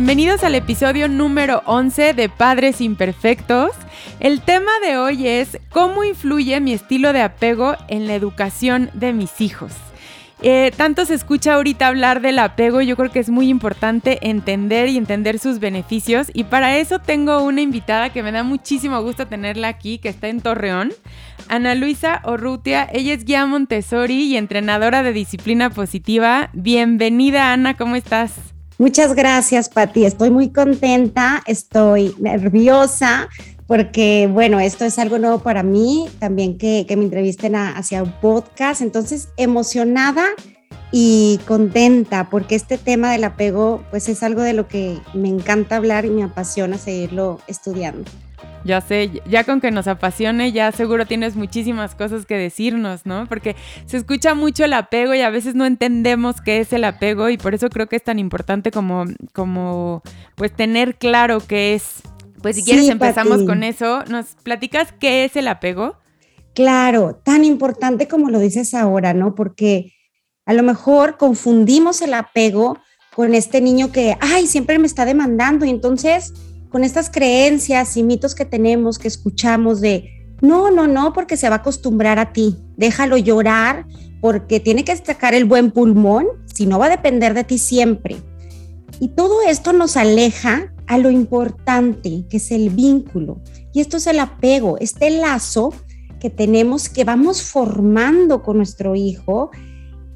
Bienvenidos al episodio número 11 de Padres Imperfectos. El tema de hoy es cómo influye mi estilo de apego en la educación de mis hijos. Eh, tanto se escucha ahorita hablar del apego, yo creo que es muy importante entender y entender sus beneficios y para eso tengo una invitada que me da muchísimo gusto tenerla aquí, que está en Torreón, Ana Luisa Orrutia, ella es guía Montessori y entrenadora de disciplina positiva. Bienvenida Ana, ¿cómo estás? Muchas gracias, Pati. Estoy muy contenta, estoy nerviosa porque, bueno, esto es algo nuevo para mí, también que, me entrevisten hacia un podcast. Entonces, emocionada y contenta porque este tema del apego, pues es algo de lo que me encanta hablar y me apasiona seguirlo estudiando. Ya sé, ya con que nos apasione, ya seguro tienes muchísimas cosas que decirnos, ¿no? Porque se escucha mucho el apego y a veces no entendemos qué es el apego y por eso creo que es tan importante como, como pues tener claro qué es. Pues si quieres empezamos con eso. ¿Nos platicas qué es el apego? Claro, tan importante como lo dices ahora, ¿no? Porque a lo mejor confundimos el apego con este niño que, ay, siempre me está demandando y entonces con estas creencias y mitos que tenemos, que escuchamos de, no, no, no, porque se va a acostumbrar a ti, déjalo llorar, porque tiene que destacar el buen pulmón, si no va a depender de ti siempre. Y todo esto nos aleja a lo importante, que es el vínculo. Y esto es el apego, este lazo que tenemos, que vamos formando con nuestro hijo,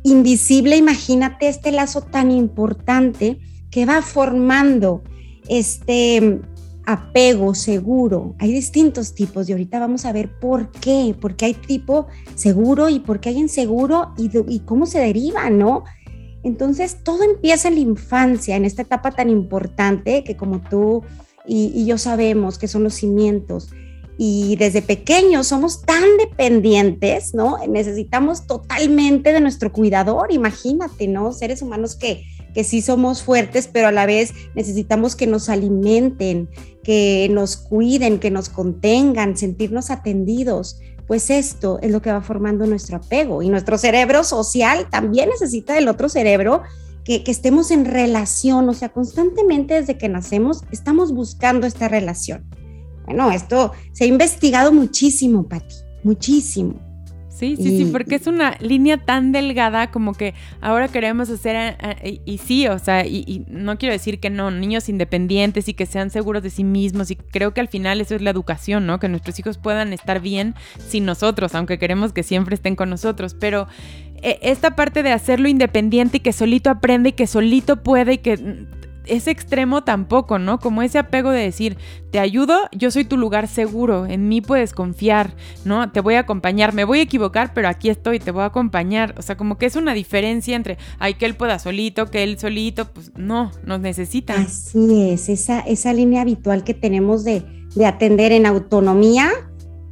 invisible, imagínate este lazo tan importante que va formando este apego seguro. Hay distintos tipos y ahorita vamos a ver por qué, porque hay tipo seguro y por qué hay inseguro y, y cómo se deriva, ¿no? Entonces, todo empieza en la infancia, en esta etapa tan importante que como tú y yo sabemos que son los cimientos. Y desde pequeños somos tan dependientes, ¿no? Necesitamos totalmente de nuestro cuidador, imagínate, ¿no? Seres humanos que que sí somos fuertes, pero a la vez necesitamos que nos alimenten, que nos cuiden, que nos contengan, sentirnos atendidos. Pues esto es lo que va formando nuestro apego y nuestro cerebro social también necesita del otro cerebro que, estemos en relación, o sea, constantemente desde que nacemos estamos buscando esta relación. Bueno, esto se ha investigado muchísimo, Pati, muchísimo. Sí, sí, sí, porque es una línea tan delgada como que ahora queremos hacer, eh, eh, y, sí, o sea, y, no quiero decir que no, niños independientes y que sean seguros de sí mismos, y creo que al final eso es la educación, ¿no? Que nuestros hijos puedan estar bien sin nosotros, aunque queremos que siempre estén con nosotros, pero eh, esta parte de hacerlo independiente y que solito aprende y que solito puede y que ese extremo tampoco, ¿no? Como ese apego de decir, te ayudo, yo soy tu lugar seguro, en mí puedes confiar, ¿no? Te voy a acompañar, me voy a equivocar, pero aquí estoy, te voy a acompañar. O sea, como que es una diferencia entre, ay, que él pueda solito, que él solito, pues no, nos necesita. Así es, esa, esa línea habitual que tenemos de, atender en autonomía.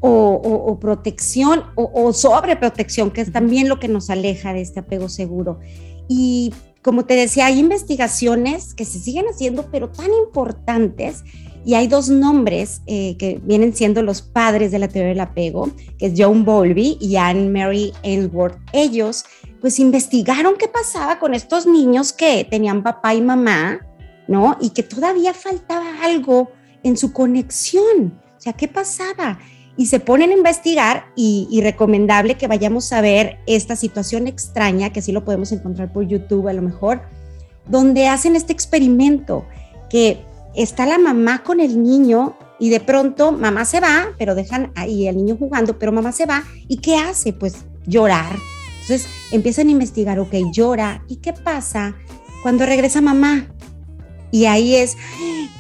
O, protección o, o sobreprotección, que es también lo que nos aleja de este apego seguro. Y como te decía, hay investigaciones que se siguen haciendo, pero tan importantes, y hay dos nombres eh, que vienen siendo los padres de la teoría del apego, que es John Bowlby y Anne Mary Ainsworth. Ellos, pues, investigaron qué pasaba con estos niños que tenían papá y mamá, ¿no? Y que todavía faltaba algo en su conexión. O sea, ¿qué pasaba? Y se ponen a investigar y, recomendable que vayamos a ver esta situación extraña, que así lo podemos encontrar por YouTube a lo mejor, donde hacen este experimento, que está la mamá con el niño y de pronto mamá se va, pero dejan ahí el niño jugando, pero mamá se va y ¿qué hace? Pues llorar. Entonces empiezan a investigar, ok, llora. ¿Y qué pasa cuando regresa mamá? Y ahí es,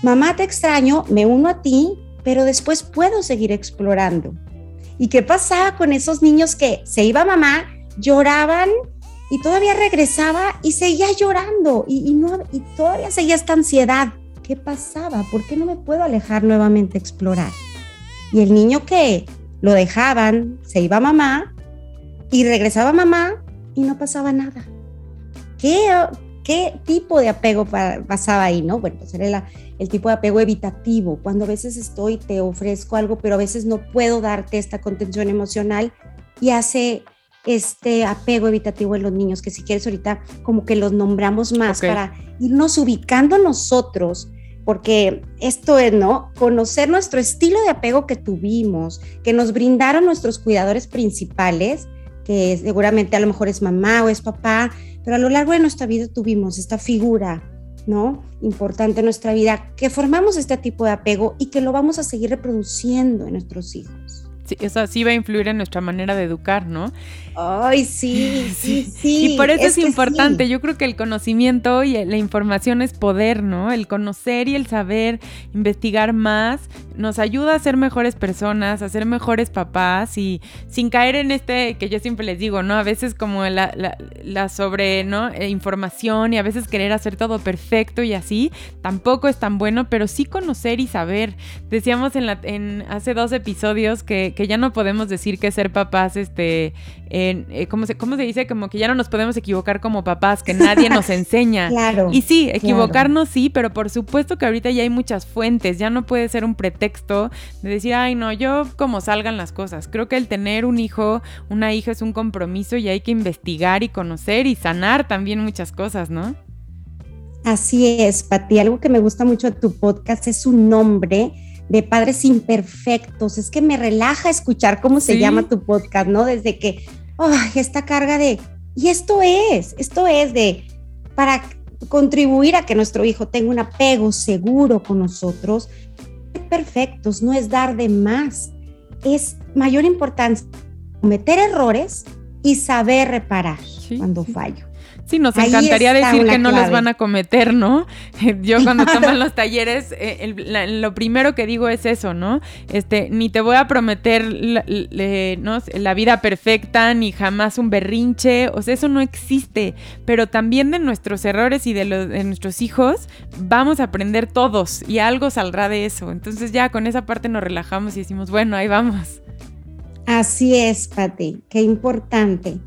mamá te extraño, me uno a ti, pero después puedo seguir explorando. ¿Y qué pasaba con esos niños que se iba mamá, lloraban y todavía regresaba y seguía llorando y, no, y todavía seguía esta ansiedad? ¿Qué ¿qué pasaba? ¿Por qué no me puedo alejar nuevamente a explorar? Y el niño que lo dejaban, se iba mamá y regresaba mamá y no pasaba nada. ¿Qué, qué tipo de apego pasaba ahí, no? Bueno, pues era el tipo de apego evitativo, cuando a veces estoy, te ofrezco algo, pero a veces no puedo darte esta contención emocional y hace este apego evitativo en los niños, que si quieres ahorita como que los nombramos más para irnos ubicando nosotros, porque esto es, ¿no? Conocer nuestro estilo de apego que tuvimos, que nos brindaron nuestros cuidadores principales, que seguramente a lo mejor es mamá o es papá, pero a lo largo de nuestra vida tuvimos esta figura, ¿no? Importante en nuestra vida, que formamos este tipo de apego y que lo vamos a seguir reproduciendo en nuestros hijos. Sí, eso sí va a influir en nuestra manera de educar, ¿no? Ay, sí, sí, sí. Y por eso es, importante. Yo creo que el conocimiento y la información es poder, ¿no? El conocer y el saber, investigar más, nos ayuda a ser mejores personas, a ser mejores papás y sin caer en este que yo siempre les digo, ¿no? A veces como la, la, sobre, ¿no? Eh, información y a veces querer hacer todo perfecto y así, tampoco es tan bueno, pero sí conocer y saber. Decíamos en, la, en hace dos episodios que, que ya no podemos decir que ser papás, este, eh, ¿cómo, se, ¿cómo se dice? Como que ya no nos podemos equivocar como papás, que nadie nos enseña. claro. Y sí, equivocarnos sí, pero por supuesto que ahorita ya hay muchas fuentes, ya no puede ser un pretexto de decir, ay, no, yo como salgan las cosas. Creo que el tener un hijo, una hija es un compromiso y hay que investigar y conocer y sanar también muchas cosas, ¿no? Así es, Pati. Algo que me gusta mucho de tu podcast es su nombre de padres imperfectos. Es que me relaja escuchar cómo se llama tu podcast, ¿no? Desde que esta carga de, y esto es, esto es de, para contribuir a que nuestro hijo tenga un apego seguro con nosotros, perfectos, no es dar de más, es mayor importancia cometer errores y saber reparar cuando fallo. Sí, nos encantaría decir que no los van a cometer, ¿no? Yo cuando tomo los talleres, eh, lo primero que digo es eso, ¿no? Este, ni te voy a prometer la, vida perfecta, ni jamás un berrinche, o sea, eso no existe. Pero también de nuestros errores y de, los, de nuestros hijos vamos a aprender todos y algo saldrá de eso. Entonces ya con esa parte nos relajamos y decimos, bueno, ahí vamos. Así es, Pati, qué importante.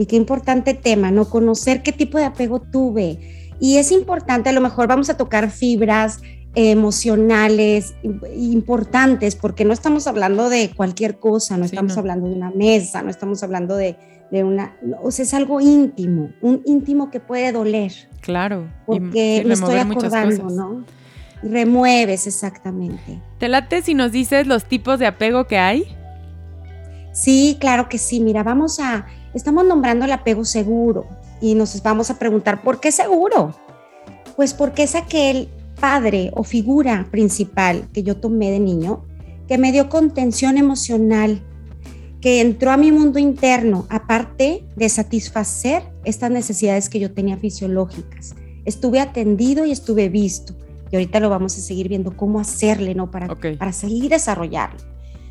Y qué importante tema, ¿no? Conocer qué tipo de apego tuve. Y es importante, a lo mejor vamos a tocar fibras emocionales importantes, porque no estamos hablando de cualquier cosa, no estamos hablando de una mesa, no estamos hablando de, una, o sea, es algo íntimo, un íntimo que puede doler. Claro. Porque me estoy acordando, ¿no? Remueves, exactamente. ¿Te late si nos dices los tipos de apego que hay? Sí, claro que sí. Mira, vamos a Estamos nombrando el apego seguro y nos vamos a preguntar, ¿por qué seguro? Pues porque es aquel padre o figura principal que yo tomé de niño que me dio contención emocional, que entró a mi mundo interno, aparte de satisfacer estas necesidades que yo tenía fisiológicas. Estuve atendido y estuve visto. Y ahorita lo vamos a seguir viendo cómo hacerle, ¿no? Para, para seguir desarrollarlo.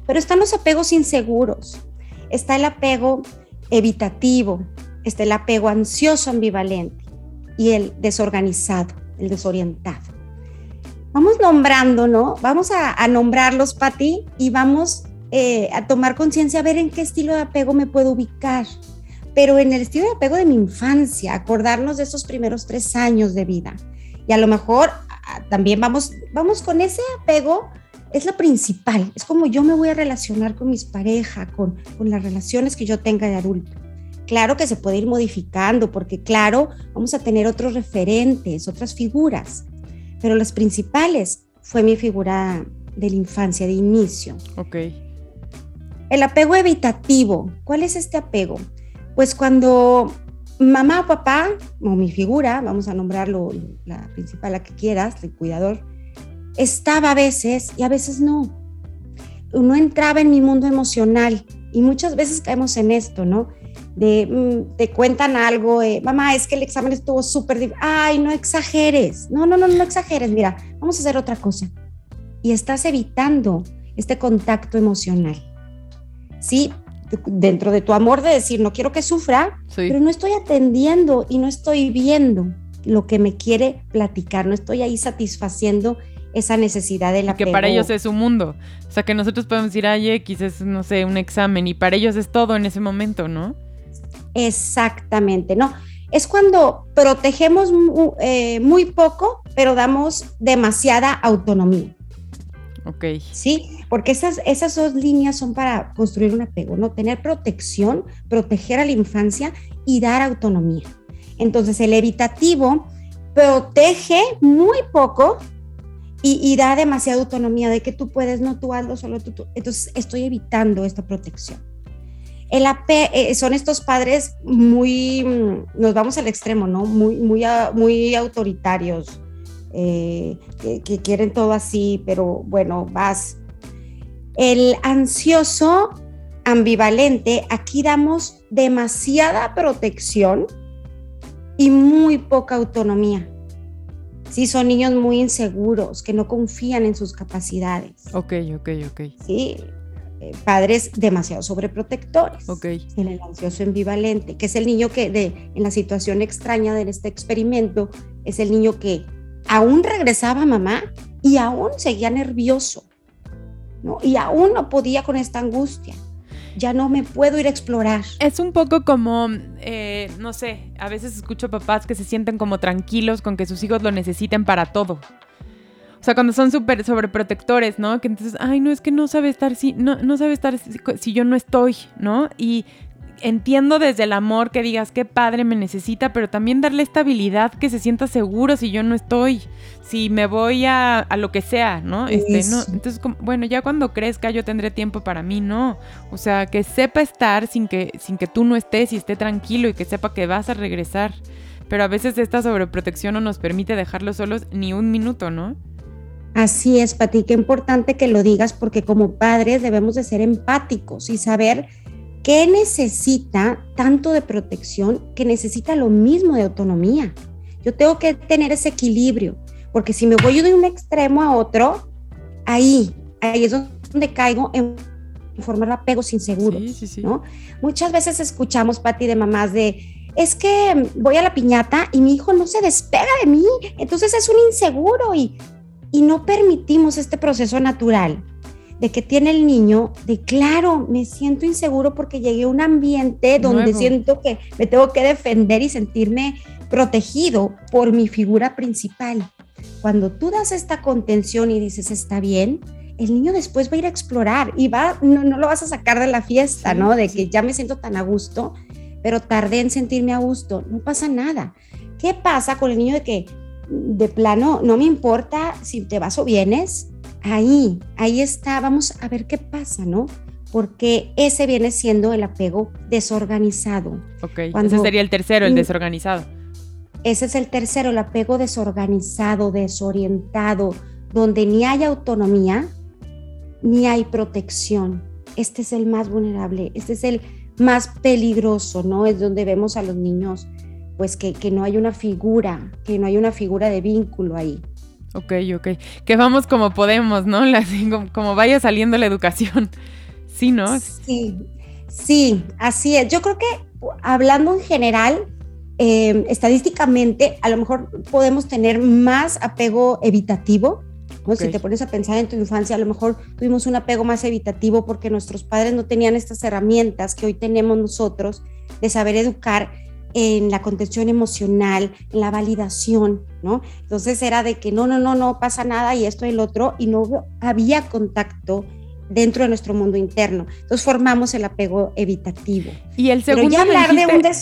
Pero están los apegos inseguros. Está el apego evitativo, está el apego ansioso ambivalente y el desorganizado, el desorientado. Vamos nombrando, ¿no? Vamos a, nombrarlos, Pati, y vamos eh, a tomar conciencia, a ver en qué estilo de apego me puedo ubicar. Pero en el estilo de apego de mi infancia, acordarnos de esos primeros tres años de vida. Y a lo mejor también vamos, vamos con ese apego es la principal, es como yo me voy a relacionar con mis parejas, con, con las relaciones que yo tenga de adulto. Claro que se puede ir modificando porque claro, vamos a tener otros referentes, otras figuras, pero las principales fue mi figura de la infancia, de inicio. Ok. El apego evitativo. ¿Cuál es este apego? Pues cuando mamá o papá, o mi figura, vamos a nombrarlo la principal, la que quieras, el cuidador, estaba a veces y a veces no. Uno entraba en mi mundo emocional y muchas veces caemos en esto, ¿no? De, mm, te cuentan algo, mamá, es que el examen estuvo súper Ay, no exageres. No, no, no, no exageres. Mira, vamos a hacer otra cosa. Y estás evitando este contacto emocional. Sí, dentro de tu amor de decir, no quiero que sufra, pero no estoy atendiendo y no estoy viendo lo que me quiere platicar, no estoy ahí satisfaciendo esa necesidad de la Que para ellos es un mundo. O sea, que nosotros podemos decir, ay, X es, no sé, un examen y para ellos es todo en ese momento, ¿no? Exactamente, ¿no? Es cuando protegemos eh, muy poco, pero damos demasiada autonomía. Ok. Sí, porque esas, esas dos líneas son para construir un apego, ¿no? Tener protección, proteger a la infancia y dar autonomía. Entonces, el evitativo protege muy poco y, da demasiada autonomía de que tú puedes, no tú hazlo, solo tú, Entonces, estoy evitando esta protección. El AP eh, son estos padres muy, mm, nos vamos al extremo, ¿no? Muy, muy, muy autoritarios, eh, que, quieren todo así, pero bueno, vas. El ansioso ambivalente, aquí damos demasiada protección y muy poca autonomía. Sí, son niños muy inseguros, que no confían en sus capacidades. Ok, ok, ok. Sí, eh, padres demasiado sobreprotectores. Ok. el ansioso ambivalente, que es el niño que de, en la situación extraña de este experimento, es el niño que aún regresaba a mamá y aún seguía nervioso, ¿no? Y aún no podía con esta angustia. Ya no me puedo ir a explorar. Es un poco como, eh, no sé, a veces escucho papás que se sienten como tranquilos con que sus hijos lo necesiten para todo. O sea, cuando son súper sobreprotectores, ¿no? Que entonces, ay, no, es que no sabe estar si, no, no sabe estar si yo no estoy, ¿no? Y entiendo desde el amor que digas qué padre me necesita, pero también darle estabilidad que se sienta seguro si yo no estoy, si me voy a, lo que sea, ¿no? Este, no entonces, bueno, ya cuando crezca yo tendré tiempo para mí, no. O sea, que sepa estar sin que, sin que tú no estés y esté tranquilo y que sepa que vas a regresar. Pero a veces esta sobreprotección no nos permite dejarlos solos ni un minuto, ¿no? Así es, Pati, qué importante que lo digas porque como padres debemos de ser empáticos y saber ¿Qué necesita tanto de protección que necesita lo mismo de autonomía? Yo tengo que tener ese equilibrio, porque si me voy de un extremo a otro, ahí, ahí es donde caigo en formar apegos inseguros, ¿no? Muchas veces escuchamos, Pati, de mamás de, es que voy a la piñata y mi hijo no se despega de mí, entonces es un inseguro y, y no permitimos este proceso natural de que tiene el niño, de claro, me siento inseguro porque llegué a un ambiente donde siento que me tengo que defender y sentirme protegido por mi figura principal. Cuando tú das esta contención y dices, está bien, el niño después va a ir a explorar y va, no, no lo vas a sacar de la fiesta, ¿no? De que ya me siento tan a gusto, pero tardé en sentirme a gusto. No pasa nada. ¿Qué pasa con el niño de que de plano no me importa si te vas o vienes? Ahí, ahí está, vamos a ver qué pasa, ¿no? Porque ese viene siendo el apego desorganizado. Ok, ese sería el tercero, el desorganizado. Ese es el tercero, el apego desorganizado, desorientado, donde ni hay autonomía, ni hay protección. Este es el más vulnerable, este es el más peligroso, ¿no? Es donde vemos a los niños, pues que, que no hay una figura, que no hay una figura de vínculo ahí. Ok, ok. Que vamos como podemos, ¿no? como, vaya saliendo la educación. Sí, ¿no? Sí, sí, así es. Yo creo que hablando en general, em, estadísticamente, a lo mejor podemos tener más apego evitativo. Si te pones a pensar en tu infancia, a lo mejor tuvimos un apego más evitativo porque nuestros padres no tenían estas herramientas que hoy tenemos nosotros de saber educar en la contención emocional, en la validación, ¿no? Entonces era de que no, no, no, no pasa nada y esto y el otro, y no había contacto dentro de nuestro mundo interno. Entonces formamos el apego evitativo. Y el segundo. Pero ya hablar de un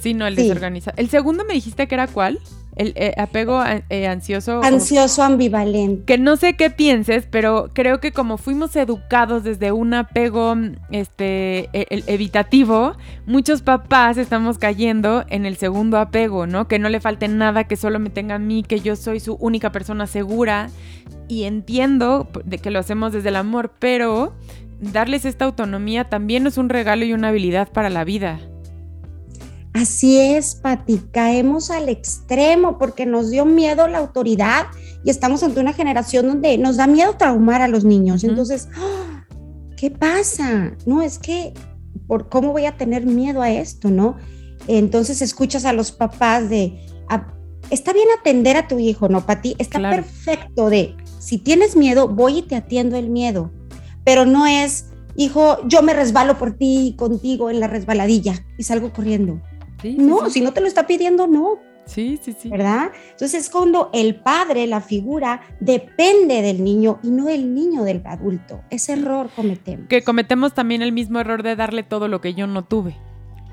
Sí, no, el desorganizado. El segundo me dijiste que era cuál? El eh, apego eh, ansioso. Ansioso ambivalente. Que no sé qué pienses, pero creo que como fuimos educados desde un apego este, e, evitativo, muchos papás estamos cayendo en el segundo apego, ¿no? Que no le falte nada, que solo me tenga a mí, que yo soy su única persona segura. Y entiendo de que lo hacemos desde el amor, pero darles esta autonomía también es un regalo y una habilidad para la vida. Así es, Pati, caemos al extremo porque nos dio miedo la autoridad y estamos ante una generación donde nos da miedo traumar a los niños. Entonces, ¡ah! ¿qué pasa? No, es que, ¿por cómo voy a tener miedo a esto, no? Entonces escuchas a los papás de, está bien atender a tu hijo, ¿no, Pati? Está perfecto de, si tienes miedo, voy y te atiendo el miedo, pero no es, hijo, yo me resbalo por ti contigo en la resbaladilla y salgo corriendo. No, si no te lo está pidiendo, no. Sí, sí, sí. ¿Verdad? Entonces es cuando el padre, la figura, depende del niño y no el niño del adulto. Ese error cometemos. Que cometemos también el mismo error de darle todo lo que yo no tuve.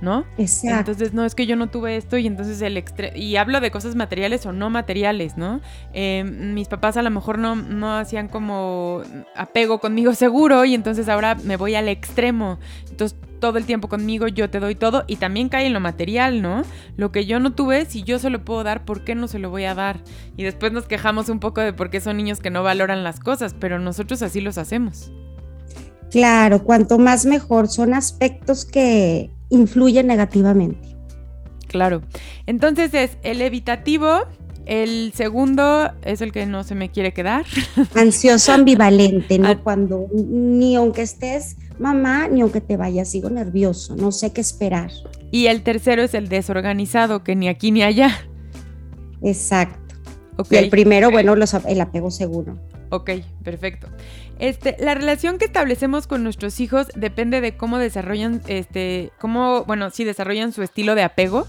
¿No? Exacto. Entonces, no, es que yo no tuve esto y entonces el extre y hablo de cosas materiales o no materiales, ¿no? Em, mis papás a lo mejor no, no hacían como apego conmigo seguro y entonces ahora me voy al extremo. Entonces, todo el tiempo conmigo, yo te doy todo y también cae en lo material, ¿no? Lo que yo no tuve, si yo se lo puedo dar, ¿por qué no se lo voy a dar? Y después nos quejamos un poco de por qué son niños que no valoran las cosas, pero nosotros así los hacemos. Claro, cuanto más mejor, son aspectos que influyen negativamente. Claro. Entonces es el evitativo, el segundo es el que no se me quiere quedar. Ansioso ambivalente, ¿no? Ah. Cuando ni aunque estés mamá, ni aunque te vayas, sigo nervioso, no sé qué esperar. Y el tercero es el desorganizado, que ni aquí ni allá. Exacto. Y el primero, bueno, el apego seguro. Ok, perfecto. Este, la relación que establecemos con nuestros hijos depende de cómo desarrollan, este, cómo, bueno, si desarrollan su estilo de apego.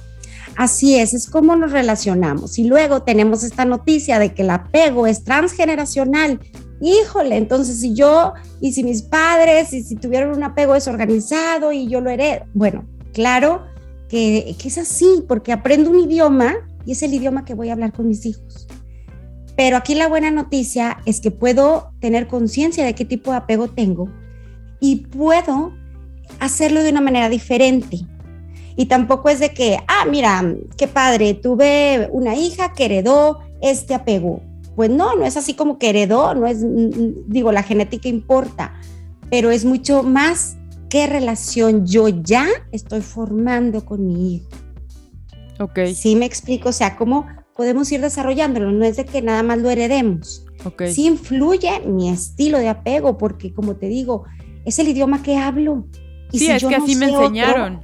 Así es, es como nos relacionamos. Y luego tenemos esta noticia de que el apego es transgeneracional. Híjole, entonces si yo y si mis padres y si tuvieron un apego desorganizado y yo lo heredo, bueno, claro que, que es así, porque aprendo un idioma y es el idioma que voy a hablar con mis hijos. Pero aquí la buena noticia es que puedo tener conciencia de qué tipo de apego tengo y puedo hacerlo de una manera diferente. Y tampoco es de que, ah, mira, qué padre, tuve una hija que heredó este apego. Pues no, no es así como que heredó, no es, digo, la genética importa, pero es mucho más qué relación yo ya estoy formando con mi hijo. Ok. Sí me explico, o sea, cómo podemos ir desarrollándolo, no es de que nada más lo heredemos. Okay. Sí influye mi estilo de apego, porque como te digo, es el idioma que hablo. Y sí, es que así me enseñaron.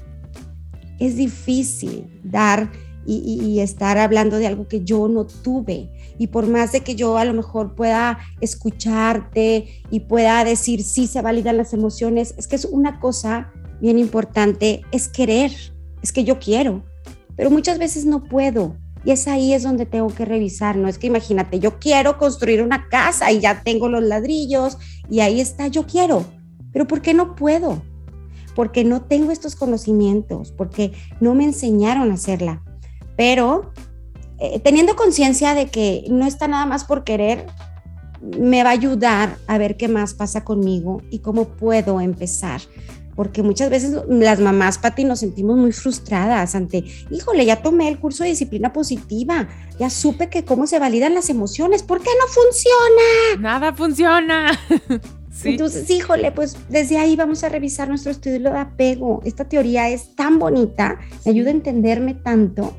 es difícil dar y, estar hablando de algo que yo no tuve. Y por más de que yo a lo mejor pueda escucharte y pueda decir sí se validan las emociones, es que es una cosa bien importante, es querer, es que yo quiero, pero muchas veces no puedo y es ahí es donde tengo que revisar, no es que imagínate, yo quiero construir una casa y ya tengo los ladrillos y ahí está, yo quiero, pero ¿por qué no puedo? Porque no tengo estos conocimientos, porque no me enseñaron a hacerla. Pero eh, teniendo conciencia de que no está nada más por querer, me va a ayudar a ver qué más pasa conmigo y cómo puedo empezar porque muchas veces las mamás, Pati, nos sentimos muy frustradas ante, híjole, ya tomé el curso de disciplina positiva, ya supe que cómo se validan las emociones, ¿por qué no funciona? Nada funciona. Entonces, híjole, pues desde ahí vamos a revisar nuestro estudio de apego. Esta teoría es tan bonita, me ayuda a entenderme tanto,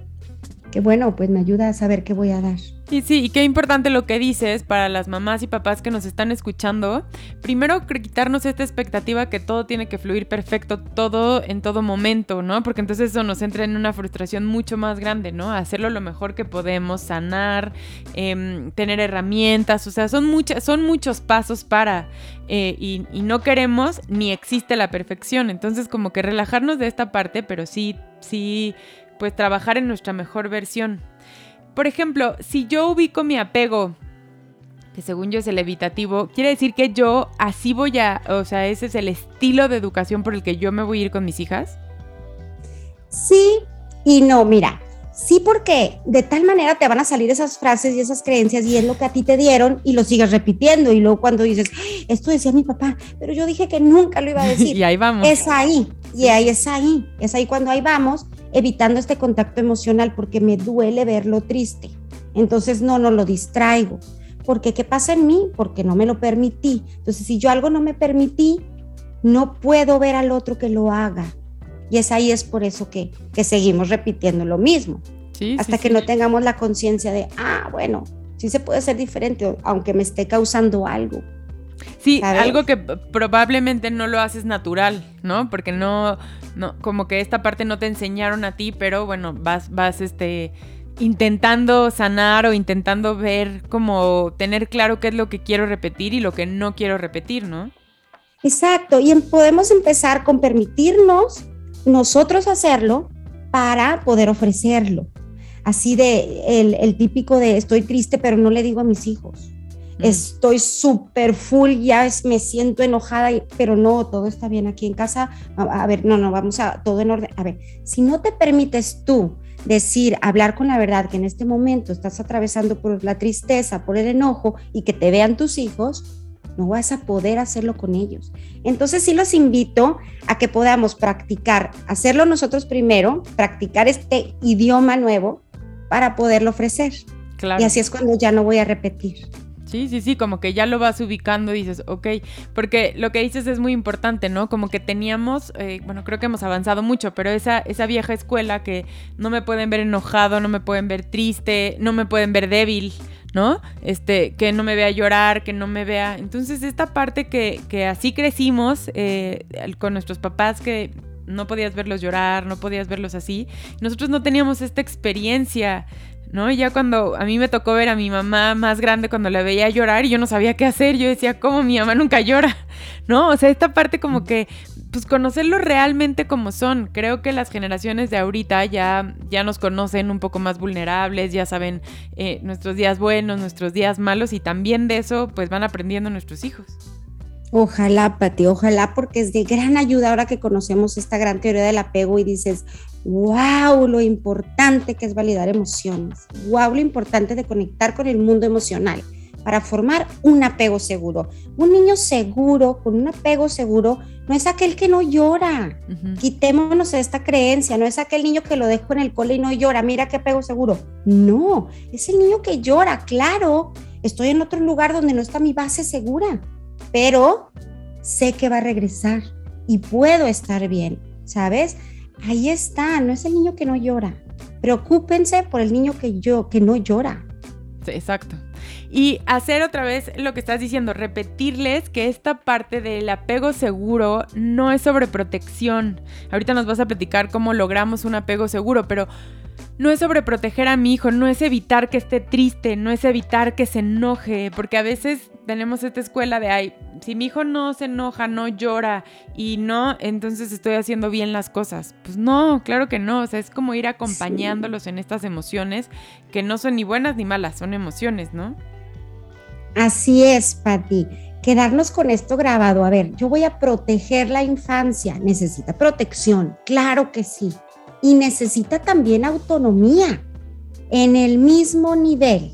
que bueno, pues me ayuda a saber qué voy a dar. Y sí, y qué importante lo que dices para las mamás y papás que nos están escuchando. Primero, quitarnos esta expectativa que todo tiene que fluir perfecto, todo en todo momento, ¿no? Porque entonces eso nos entra en una frustración mucho más grande, ¿no? Hacerlo lo mejor que podemos, sanar, em, tener herramientas, o sea, son, muchas, son muchos pasos para, eh, y, y no queremos ni existe la perfección. Entonces, como que relajarnos de esta parte, pero sí, sí, pues trabajar en nuestra mejor versión. Por ejemplo, si yo ubico mi apego, que según yo es el evitativo, quiere decir que yo así voy a, o sea, ese es el estilo de educación por el que yo me voy a ir con mis hijas. Sí y no, mira, sí porque de tal manera te van a salir esas frases y esas creencias y es lo que a ti te dieron y lo sigues repitiendo y luego cuando dices, esto decía mi papá, pero yo dije que nunca lo iba a decir. y ahí vamos. Es ahí, y ahí es ahí, es ahí cuando ahí vamos evitando este contacto emocional porque me duele verlo triste. Entonces no, no lo distraigo. Porque ¿qué pasa en mí? Porque no me lo permití. Entonces si yo algo no me permití, no puedo ver al otro que lo haga. Y es ahí es por eso que, que seguimos repitiendo lo mismo. hasta que no tengamos la conciencia de, ah, bueno, sí se puede ser diferente, aunque me esté causando algo. Sí, algo que probablemente no lo haces natural, ¿no? Porque no, no, como que esta parte no te enseñaron a ti, pero bueno, vas, vas, este, intentando sanar o intentando ver como tener claro qué es lo que quiero repetir y lo que no quiero repetir, ¿no? Exacto, y podemos empezar con permitirnos nosotros hacerlo para poder ofrecerlo. Así de el, típico de estoy triste, pero no le digo a mis hijos. Mm. Estoy súper full, ya me siento enojada, pero no, todo está bien aquí en casa. A, a, ver, no, no, vamos a todo en orden. A ver, si no te permites tú decir, hablar con la verdad que en este momento estás atravesando por la tristeza, por el enojo y que te vean tus hijos, no vas a poder hacerlo con ellos. Entonces sí los invito a que podamos practicar, hacerlo nosotros primero, practicar este idioma nuevo para poderlo ofrecer. Y así es cuando ya no voy a repetir. Sí, sí, sí, como que ya lo vas ubicando y dices, ok, porque lo que dices es muy importante, ¿no? Como que teníamos, eh, bueno, creo que hemos avanzado mucho, pero esa, esa vieja escuela que no me pueden ver enojado, no me pueden ver triste, no me pueden ver débil, ¿no? Este, que no me vea llorar, que no me vea. Entonces, esta parte que, que así crecimos eh, con nuestros papás, que no podías verlos llorar, no podías verlos así, nosotros no teníamos esta experiencia ¿no? Ya cuando a mí me tocó ver a mi mamá más grande cuando la veía llorar y yo no sabía qué hacer, yo decía, ¿cómo mi mamá nunca llora? ¿No? O sea, esta parte como que, pues conocerlo realmente como son. Creo que las generaciones de ahorita ya, ya nos conocen un poco más vulnerables, ya saben eh, nuestros días buenos, nuestros días malos y también de eso pues van aprendiendo nuestros hijos. Ojalá, Pati, ojalá, porque es de gran ayuda ahora que conocemos esta gran teoría del apego y dices, wow, lo importante que es validar emociones, wow, lo importante de conectar con el mundo emocional para formar un apego seguro. Un niño seguro, con un apego seguro, no es aquel que no llora. Quitémonos esta creencia, no es aquel niño que lo dejo en el cole y no llora, mira qué apego seguro. No, es el niño que llora, claro, estoy en otro lugar donde no está mi base segura pero sé que va a regresar y puedo estar bien, ¿sabes? Ahí está, no es el niño que no llora. Preocúpense por el niño que yo que no llora. exacto. Y hacer otra vez lo que estás diciendo, repetirles que esta parte del apego seguro no es sobre protección. Ahorita nos vas a platicar cómo logramos un apego seguro, pero no es sobreproteger a mi hijo, no es evitar que esté triste, no es evitar que se enoje, porque a veces tenemos esta escuela de, ay, si mi hijo no se enoja, no llora y no, entonces estoy haciendo bien las cosas. Pues no, claro que no, o sea, es como ir acompañándolos en estas emociones que no son ni buenas ni malas, son emociones, ¿no? Así es, Patti. Quedarnos con esto grabado. A ver, yo voy a proteger la infancia. Necesita protección, claro que sí y necesita también autonomía en el mismo nivel,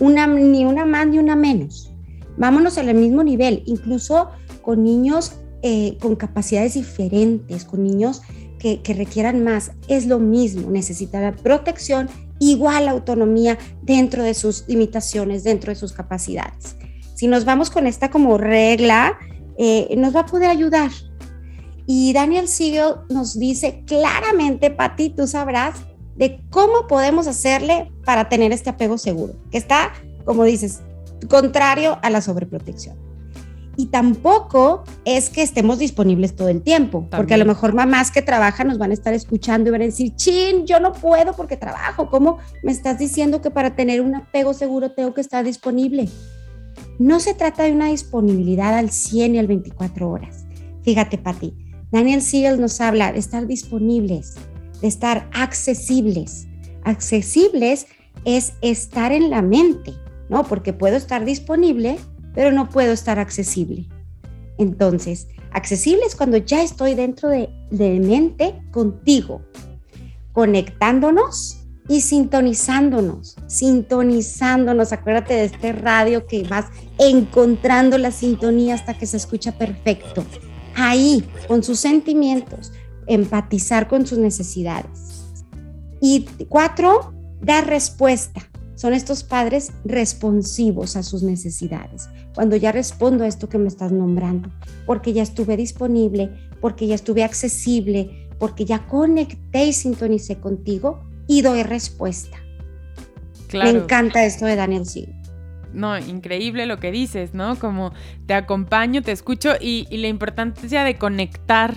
una, ni una más ni una menos. Vámonos al mismo nivel, incluso con niños eh, con capacidades diferentes, con niños que, requieran más, es lo mismo, necesita protección, igual autonomía dentro de sus limitaciones, dentro de sus capacidades. Si nos vamos con esta como regla, eh, nos va a poder ayudar y Daniel Siegel nos dice claramente, Pati, tú sabrás de cómo podemos hacerle para tener este apego seguro, que está, como dices, contrario a la sobreprotección. Y tampoco es que estemos disponibles todo el tiempo, porque a lo mejor mamás que trabajan nos van a estar escuchando y van a decir, chin, yo no puedo porque trabajo. ¿Cómo me estás diciendo que para tener un apego seguro tengo que estar disponible? No se trata de una disponibilidad al 100 y al 24 horas. Fíjate, Pati, Daniel Siegel nos habla de estar disponibles, de estar accesibles. Accesibles es estar en la mente, ¿no? Porque puedo estar disponible, pero no puedo estar accesible. Entonces, accesible es cuando ya estoy dentro de, de mente contigo, conectándonos y sintonizándonos, sintonizándonos. Acuérdate de este radio que vas encontrando la sintonía hasta que se escucha perfecto ahí, con sus sentimientos, empatizar con sus necesidades. Y cuatro, dar respuesta. Son estos padres responsivos a sus necesidades. Cuando ya respondo a esto que me estás nombrando, porque ya estuve disponible, porque ya estuve accesible, porque ya conecté y sintonicé contigo y doy respuesta. Me encanta esto de Daniel Siegel no, increíble lo que dices, ¿no? Como te acompaño, te escucho y, la importancia de conectar,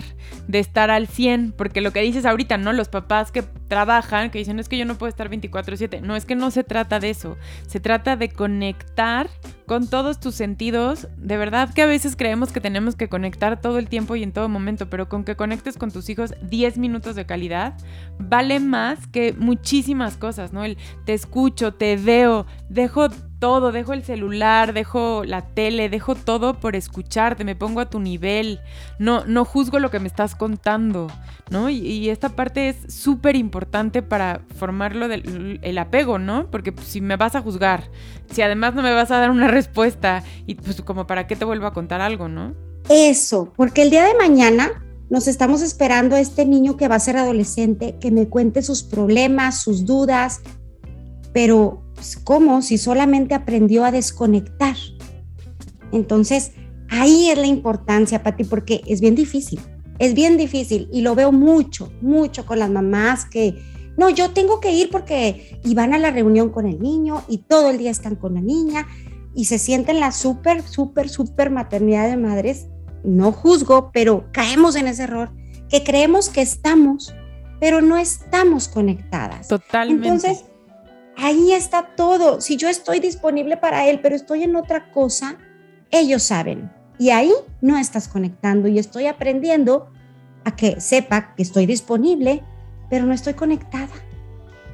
de estar al 100, porque lo que dices ahorita, ¿no? Los papás que trabajan, que dicen, es que yo no puedo estar 24/7. No, es que no se trata de eso. Se trata de conectar con todos tus sentidos. De verdad que a veces creemos que tenemos que conectar todo el tiempo y en todo momento, pero con que conectes con tus hijos 10 minutos de calidad, vale más que muchísimas cosas, ¿no? El te escucho, te veo, dejo todo, dejo el celular, dejo la tele, dejo todo por escucharte, me pongo a tu nivel, no, no juzgo lo que me estás contando, ¿no? Y, esta parte es súper importante para formarlo el apego, ¿no? Porque pues, si me vas a juzgar, si además no me vas a dar una respuesta, y pues como para qué te vuelvo a contar algo, ¿no? Eso, porque el día de mañana nos estamos esperando a este niño que va a ser adolescente, que me cuente sus problemas, sus dudas, pero pues, ¿cómo si solamente aprendió a desconectar? Entonces, ahí es la importancia, Pati, porque es bien difícil, es bien difícil y lo veo mucho, mucho con las mamás que, no, yo tengo que ir porque y van a la reunión con el niño y todo el día están con la niña y se sienten la súper, súper, súper maternidad de madres. No juzgo, pero caemos en ese error que creemos que estamos, pero no estamos conectadas. Totalmente. Entonces, Ahí está todo. Si yo estoy disponible para él, pero estoy en otra cosa, ellos saben. Y ahí no estás conectando y estoy aprendiendo a que sepa que estoy disponible, pero no estoy conectada.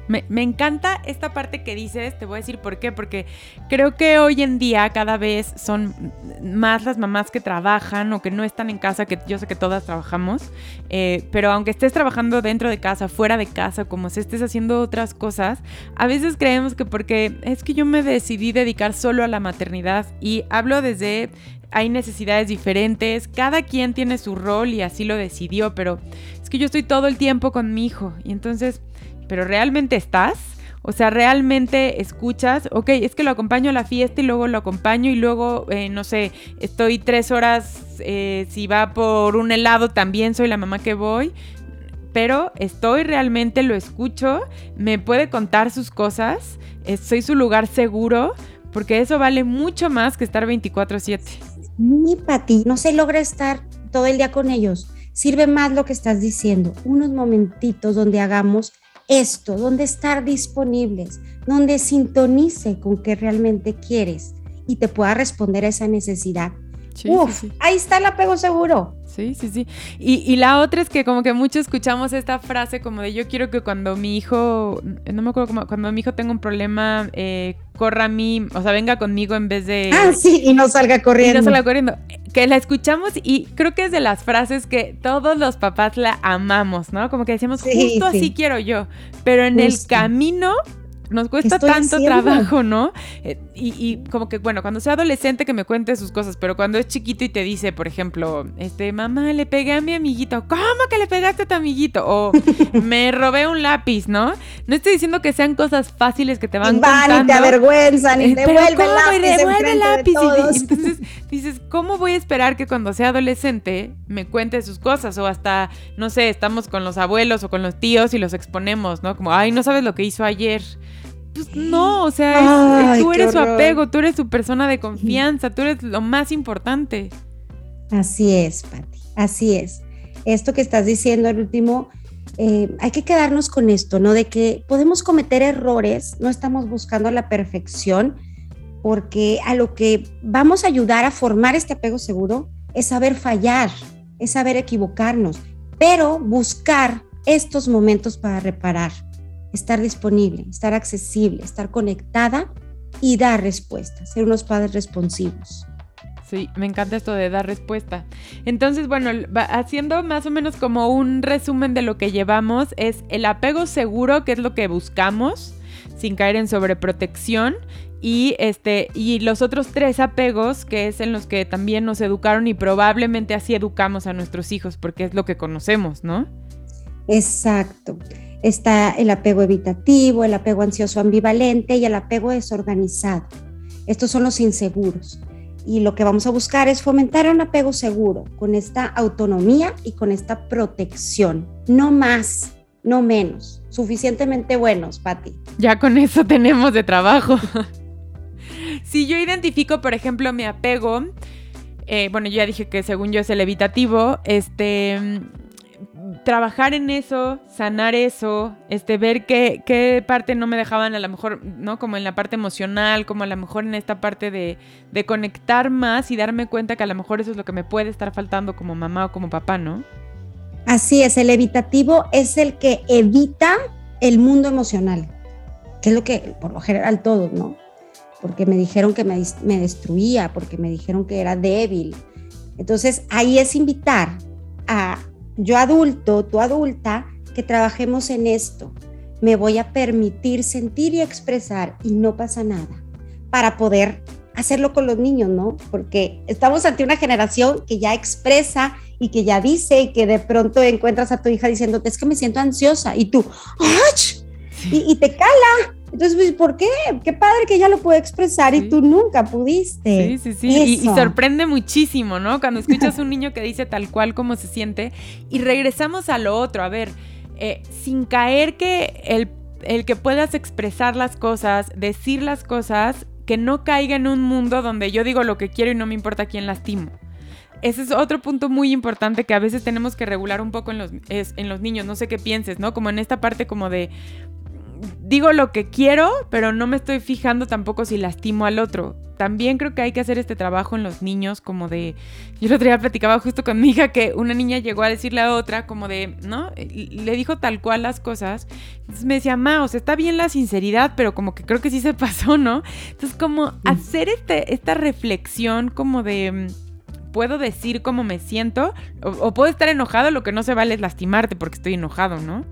Me, encanta esta parte que dices, te voy a decir por qué, porque creo que hoy en día cada vez son más las mamás que trabajan o que no están en casa, que yo sé que todas trabajamos, eh, pero aunque estés trabajando dentro de casa, fuera de casa, como si estés haciendo otras cosas, a veces creemos que porque es que yo me decidí dedicar solo a la maternidad y hablo desde hay necesidades diferentes, cada quien tiene su rol y así lo decidió, pero es que yo estoy todo el tiempo con mi hijo y entonces pero ¿realmente estás? O sea, ¿realmente escuchas? Ok, es que lo acompaño a la fiesta y luego lo acompaño y luego, eh, no sé, estoy tres horas, eh, si va por un helado también soy la mamá que voy. Pero estoy realmente, lo escucho, me puede contar sus cosas, eh, soy su lugar seguro, porque eso vale mucho más que estar 24/7. Ni para ti, no se logra estar todo el día con ellos. Sirve más lo que estás diciendo, unos momentitos donde hagamos esto, donde estar disponibles, donde sintonice con qué realmente quieres y te pueda responder a esa necesidad. Uf, ahí está el apego seguro. Sí, sí, sí. Y, la otra es que como que mucho escuchamos esta frase como de yo quiero que cuando mi hijo, no me acuerdo cómo, cuando mi hijo tenga un problema, eh, corra a mí, o sea, venga conmigo en vez de... Ah, sí, y no salga corriendo. Y no salga corriendo. Que la escuchamos y creo que es de las frases que todos los papás la amamos, ¿no? Como que decíamos, justo así quiero yo. Pero en el camino nos cuesta tanto trabajo, ¿no? Eh, y, como que, bueno, cuando sea adolescente que me cuente sus cosas, pero cuando es chiquito y te dice, por ejemplo, este, mamá, le pegué a mi amiguito, ¿cómo que le pegaste a tu amiguito? O me robé un lápiz, ¿no? No estoy diciendo que sean cosas fáciles que te van, van y te avergüenzan y te devuelve el lápiz. y, entonces dices, ¿cómo voy a esperar que cuando sea adolescente me cuente sus cosas? O hasta, no sé, estamos con los abuelos o con los tíos y los exponemos, ¿no? Como, ay, no sabes lo que hizo ayer. Pues no, o sea, tú eres su apego, tú eres su persona de confianza, tú eres lo más importante. Así es, Patti, así es. Esto que estás diciendo al último, eh, hay que quedarnos con esto, ¿no? De que podemos cometer errores, no estamos buscando la perfección, porque a lo que vamos a ayudar a formar este apego seguro es saber fallar, es saber equivocarnos, pero buscar estos momentos para reparar estar disponible, estar accesible, estar conectada y dar respuestas, ser unos padres responsivos. Sí, me encanta esto de dar respuesta. Entonces, bueno, haciendo más o menos como un resumen de lo que llevamos, es el apego seguro, que es lo que buscamos, sin caer en sobreprotección, y este y los otros tres apegos que es en los que también nos educaron y probablemente así educamos a nuestros hijos porque es lo que conocemos, ¿no? Exacto está el apego evitativo, el apego ansioso ambivalente y el apego desorganizado. Estos son los inseguros. Y lo que vamos a buscar es fomentar un apego seguro, con esta autonomía y con esta protección. No más, no menos. Suficientemente buenos, Patti. Ya con eso tenemos de trabajo. si yo identifico, por ejemplo, mi apego, eh, bueno, ya dije que según yo es el evitativo, este trabajar en eso, sanar eso, este, ver qué, qué, parte no me dejaban a lo mejor, ¿no? Como en la parte emocional, como a lo mejor en esta parte de, de conectar más y darme cuenta que a lo mejor eso es lo que me puede estar faltando como mamá o como papá, ¿no? Así es, el evitativo es el que evita el mundo emocional, que es lo que por lo general todos, ¿no? Porque me dijeron que me, me destruía, porque me dijeron que era débil. Entonces ahí es invitar a yo adulto, tú adulta, que trabajemos en esto. Me voy a permitir sentir y expresar y no pasa nada para poder hacerlo con los niños, ¿no? Porque estamos ante una generación que ya expresa y que ya dice y que de pronto encuentras a tu hija diciéndote, es que me siento ansiosa y tú, ¡ach! Y, te cala. Entonces, pues, ¿por qué? Qué padre que ella lo puede expresar y tú nunca pudiste. Sí, sí, sí. Y, sorprende muchísimo, ¿no? Cuando escuchas a un niño que dice tal cual como se siente y regresamos a lo otro. A ver, eh, sin caer que el, el que puedas expresar las cosas, decir las cosas, que no caiga en un mundo donde yo digo lo que quiero y no me importa quién lastimo. Ese es otro punto muy importante que a veces tenemos que regular un poco en los, en los niños. No sé qué pienses, ¿no? Como en esta parte como de digo lo que quiero, pero no me estoy fijando tampoco si lastimo al otro. También creo que hay que hacer este trabajo en los niños, como de. Yo el otro día platicaba justo con mi hija que una niña llegó a decirle a otra, como de, ¿no? Le dijo tal cual las cosas. Entonces me decía, Ma, o sea, está bien la sinceridad, pero como que creo que sí se pasó, ¿no? Entonces, como hacer este, esta reflexión, como de puedo decir cómo me siento o, puedo estar enojado, lo que no se vale es lastimarte porque estoy enojado, ¿no?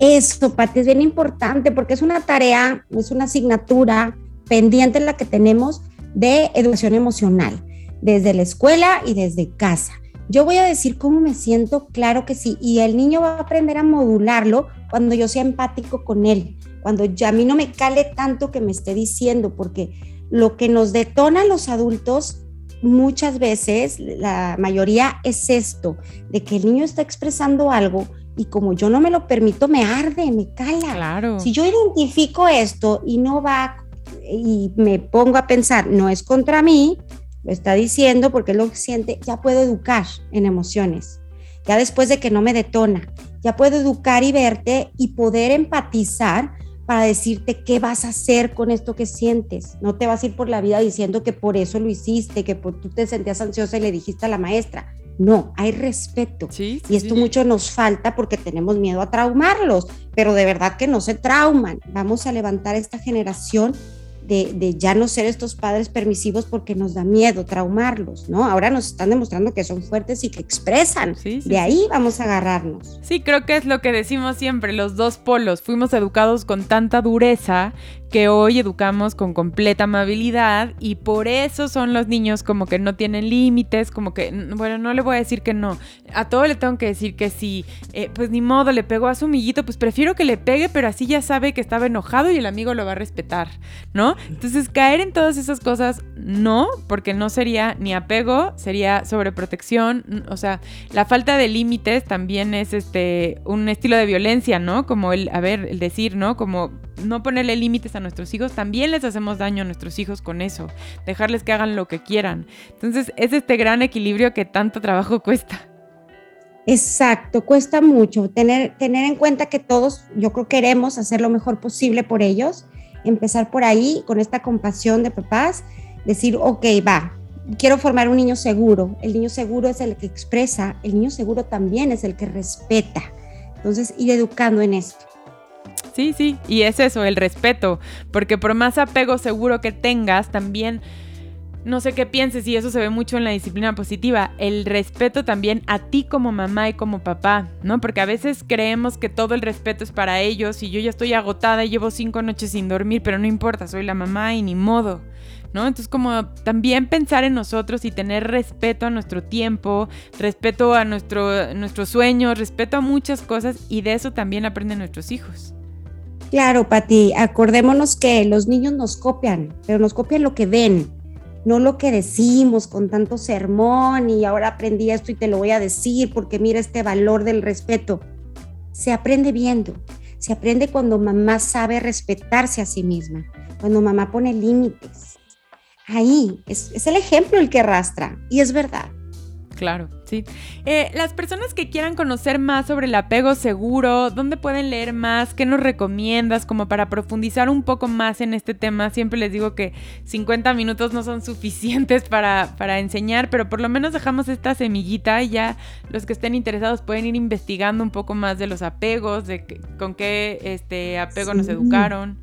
Eso, Pati, es bien importante porque es una tarea, es una asignatura pendiente en la que tenemos de educación emocional, desde la escuela y desde casa. Yo voy a decir cómo me siento, claro que sí, y el niño va a aprender a modularlo cuando yo sea empático con él, cuando ya a mí no me cale tanto que me esté diciendo, porque lo que nos detona a los adultos muchas veces, la mayoría es esto, de que el niño está expresando algo y como yo no me lo permito, me arde, me cala. Claro. Si yo identifico esto y no va y me pongo a pensar, no es contra mí, lo está diciendo porque es lo que siente, ya puedo educar en emociones. Ya después de que no me detona, ya puedo educar y verte y poder empatizar para decirte qué vas a hacer con esto que sientes. No te vas a ir por la vida diciendo que por eso lo hiciste, que por, tú te sentías ansiosa y le dijiste a la maestra. No, hay respeto. y esto mucho nos falta porque tenemos miedo a traumarlos, pero de verdad que no se trauman. Vamos a levantar esta generación de, ya no ser estos padres permisivos porque nos da miedo traumarlos, ¿no? Ahora nos están demostrando que son fuertes y que expresan. de ahí vamos a agarrarnos. Sí, creo que es lo que decimos siempre, los dos polos. Fuimos educados con tanta dureza que hoy educamos con completa amabilidad y por eso son los niños como que no tienen límites, como que, bueno, no le voy a decir que no, a todo le tengo que decir que sí, eh, pues ni modo, le pegó a su amiguito, pues prefiero que le pegue, pero así ya sabe que estaba enojado y el amigo lo va a respetar, ¿no? Entonces caer en todas esas cosas, no, porque no sería ni apego, sería sobreprotección, o sea, la falta de límites también es este, un estilo de violencia, ¿no? Como el, a ver, el decir, ¿no? Como no ponerle límites a nuestros hijos, también les hacemos daño a nuestros hijos con eso, dejarles que hagan lo que quieran. Entonces es este gran equilibrio que tanto trabajo cuesta. Exacto, cuesta mucho tener, tener en cuenta que todos, yo creo, queremos hacer lo mejor posible por ellos, empezar por ahí con esta compasión de papás, decir, ok, va, quiero formar un niño seguro. El niño seguro es el que expresa, el niño seguro también es el que respeta. Entonces, ir educando en esto. Sí, sí, y es eso, el respeto, porque por más apego seguro que tengas, también, no sé qué pienses, y eso se ve mucho en la disciplina positiva, el respeto también a ti como mamá y como papá, ¿no? Porque a veces creemos que todo el respeto es para ellos y yo ya estoy agotada y llevo cinco noches sin dormir, pero no importa, soy la mamá y ni modo. ¿No? Entonces como también pensar en nosotros y tener respeto a nuestro tiempo, respeto a nuestro, nuestros sueños, respeto a muchas cosas y de eso también aprenden nuestros hijos. Claro, Pati, acordémonos que los niños nos copian, pero nos copian lo que ven, no lo que decimos con tanto sermón y ahora aprendí esto y te lo voy a decir porque mira este valor del respeto. Se aprende viendo, se aprende cuando mamá sabe respetarse a sí misma, cuando mamá pone límites. Ahí es, es el ejemplo el que arrastra y es verdad. Claro, sí. Eh, las personas que quieran conocer más sobre el apego seguro, ¿dónde pueden leer más? ¿Qué nos recomiendas como para profundizar un poco más en este tema? Siempre les digo que 50 minutos no son suficientes para, para enseñar, pero por lo menos dejamos esta semillita y ya los que estén interesados pueden ir investigando un poco más de los apegos, de con qué este apego nos educaron.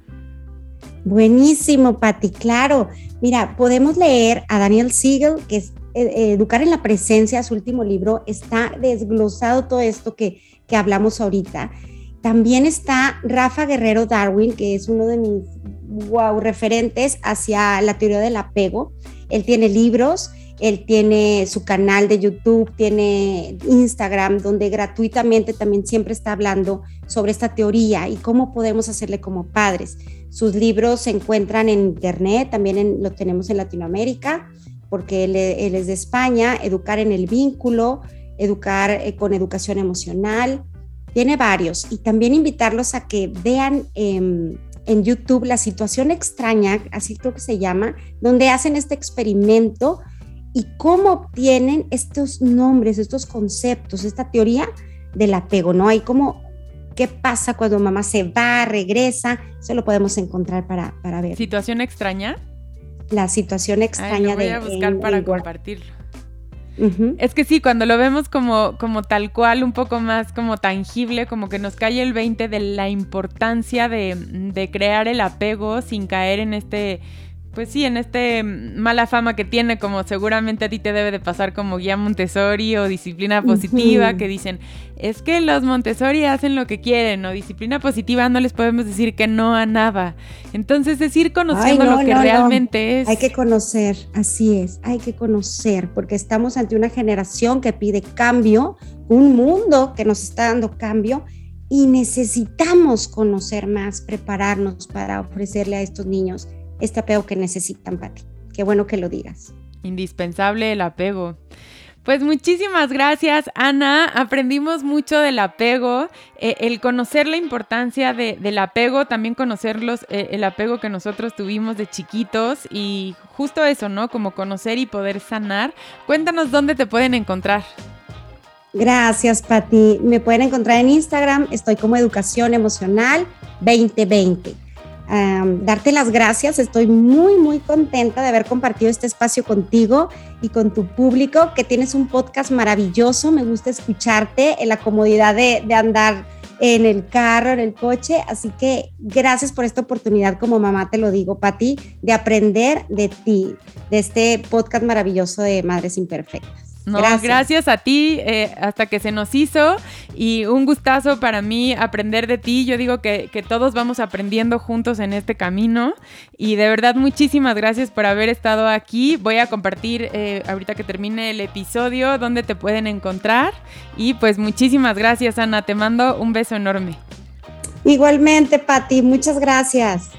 Buenísimo, Patti, claro. Mira, podemos leer a Daniel Siegel, que es Educar en la Presencia, su último libro, está desglosado todo esto que, que hablamos ahorita. También está Rafa Guerrero Darwin, que es uno de mis wow referentes hacia la teoría del apego. Él tiene libros, él tiene su canal de YouTube, tiene Instagram, donde gratuitamente también siempre está hablando sobre esta teoría y cómo podemos hacerle como padres. Sus libros se encuentran en internet, también lo tenemos en Latinoamérica porque él, es de España, educar en el vínculo, educar eh, con educación emocional, tiene varios y también invitarlos a que vean em, en YouTube la situación extraña, así creo que se llama, donde hacen este experimento y cómo obtienen estos nombres, estos conceptos, esta teoría del apego, ¿no? Hay como qué pasa cuando mamá se va, regresa, eso lo podemos encontrar para, para ver. ¿Situación extraña? La situación extraña Ay, lo voy a buscar para compartirlo. Es que sí, cuando lo vemos como, como tal cual, un poco más como tangible, como que nos cae el 20 de la importancia de, de crear el apego sin caer en este pues sí, en este mala fama que tiene, como seguramente a ti te debe de pasar como guía Montessori o disciplina positiva, que dicen, es que los Montessori hacen lo que quieren, o disciplina positiva no les podemos decir que no a nada. Entonces es ir conociendo lo que realmente es. Hay que conocer, así es, hay que conocer, porque estamos ante una generación que pide cambio, un mundo que nos está dando cambio y necesitamos conocer más, prepararnos para ofrecerle a estos niños este apego que necesitan, Pati. Qué bueno que lo digas. Indispensable el apego. Pues muchísimas gracias, Ana. Aprendimos mucho del apego, eh, el conocer la importancia del apego, también conocer eh, el apego que nosotros tuvimos de chiquitos y justo eso, ¿no? Como conocer y poder sanar. Cuéntanos dónde te pueden encontrar. Gracias, Pati. Me pueden encontrar en Instagram, estoy como Educación Emocional 2020 darte las gracias. Estoy muy, muy contenta de haber compartido este espacio contigo y con tu público, que tienes un podcast maravilloso. Me gusta escucharte en la comodidad de, de andar en el carro, en el coche. Así que gracias por esta oportunidad, como mamá te lo digo, Pati, de aprender de ti, de este podcast maravilloso de Madres Imperfectas. No, gracias. a ti, eh, hasta que se nos hizo y un gustazo para mí aprender de ti. Yo digo que, todos vamos aprendiendo juntos en este camino y de verdad muchísimas gracias por haber estado aquí. Voy a compartir eh, ahorita que termine el episodio donde te pueden encontrar y pues muchísimas gracias Ana, te mando un beso enorme. Igualmente, Patti, muchas gracias.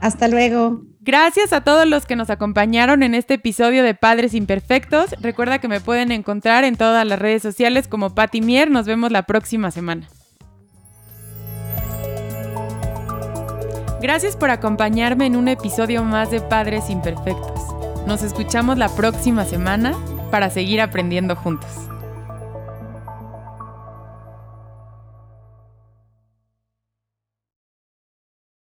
Hasta luego. Gracias a todos los que nos acompañaron en este episodio de Padres Imperfectos. Recuerda que me pueden encontrar en todas las redes sociales como Patti Mier. Nos vemos la próxima semana. Gracias por acompañarme en un episodio más de Padres Imperfectos. Nos escuchamos la próxima semana para seguir aprendiendo juntos.